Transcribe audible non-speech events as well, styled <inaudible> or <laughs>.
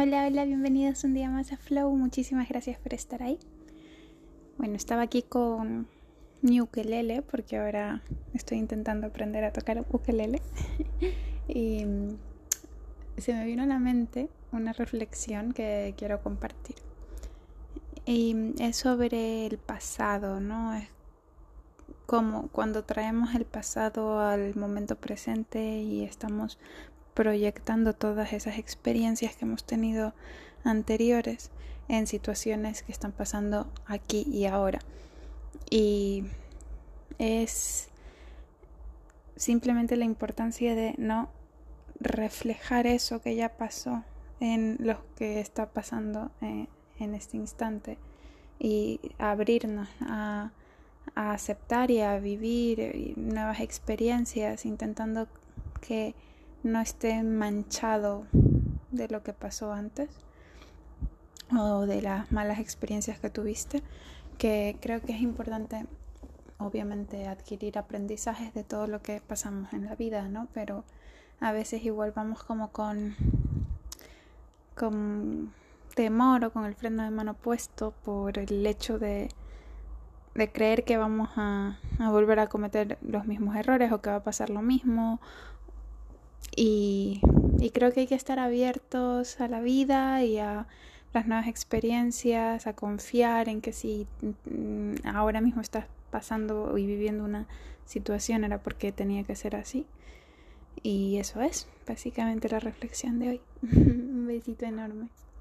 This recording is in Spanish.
Hola, hola, bienvenidos un día más a Flow. Muchísimas gracias por estar ahí. Bueno, estaba aquí con mi ukelele porque ahora estoy intentando aprender a tocar ukelele. <laughs> y se me vino a la mente una reflexión que quiero compartir. Y es sobre el pasado, ¿no? Es como cuando traemos el pasado al momento presente y estamos proyectando todas esas experiencias que hemos tenido anteriores en situaciones que están pasando aquí y ahora. Y es simplemente la importancia de no reflejar eso que ya pasó en lo que está pasando eh, en este instante y abrirnos a, a aceptar y a vivir nuevas experiencias intentando que no esté manchado de lo que pasó antes o de las malas experiencias que tuviste, que creo que es importante obviamente adquirir aprendizajes de todo lo que pasamos en la vida, ¿no? Pero a veces igual vamos como con con temor o con el freno de mano puesto por el hecho de, de creer que vamos a, a volver a cometer los mismos errores o que va a pasar lo mismo y, creo que hay que estar abiertos a la vida y a las nuevas experiencias, a confiar en que si mm, ahora mismo estás pasando y viviendo una situación era porque tenía que ser así. Y eso es básicamente la reflexión de hoy. <laughs> Un besito enorme.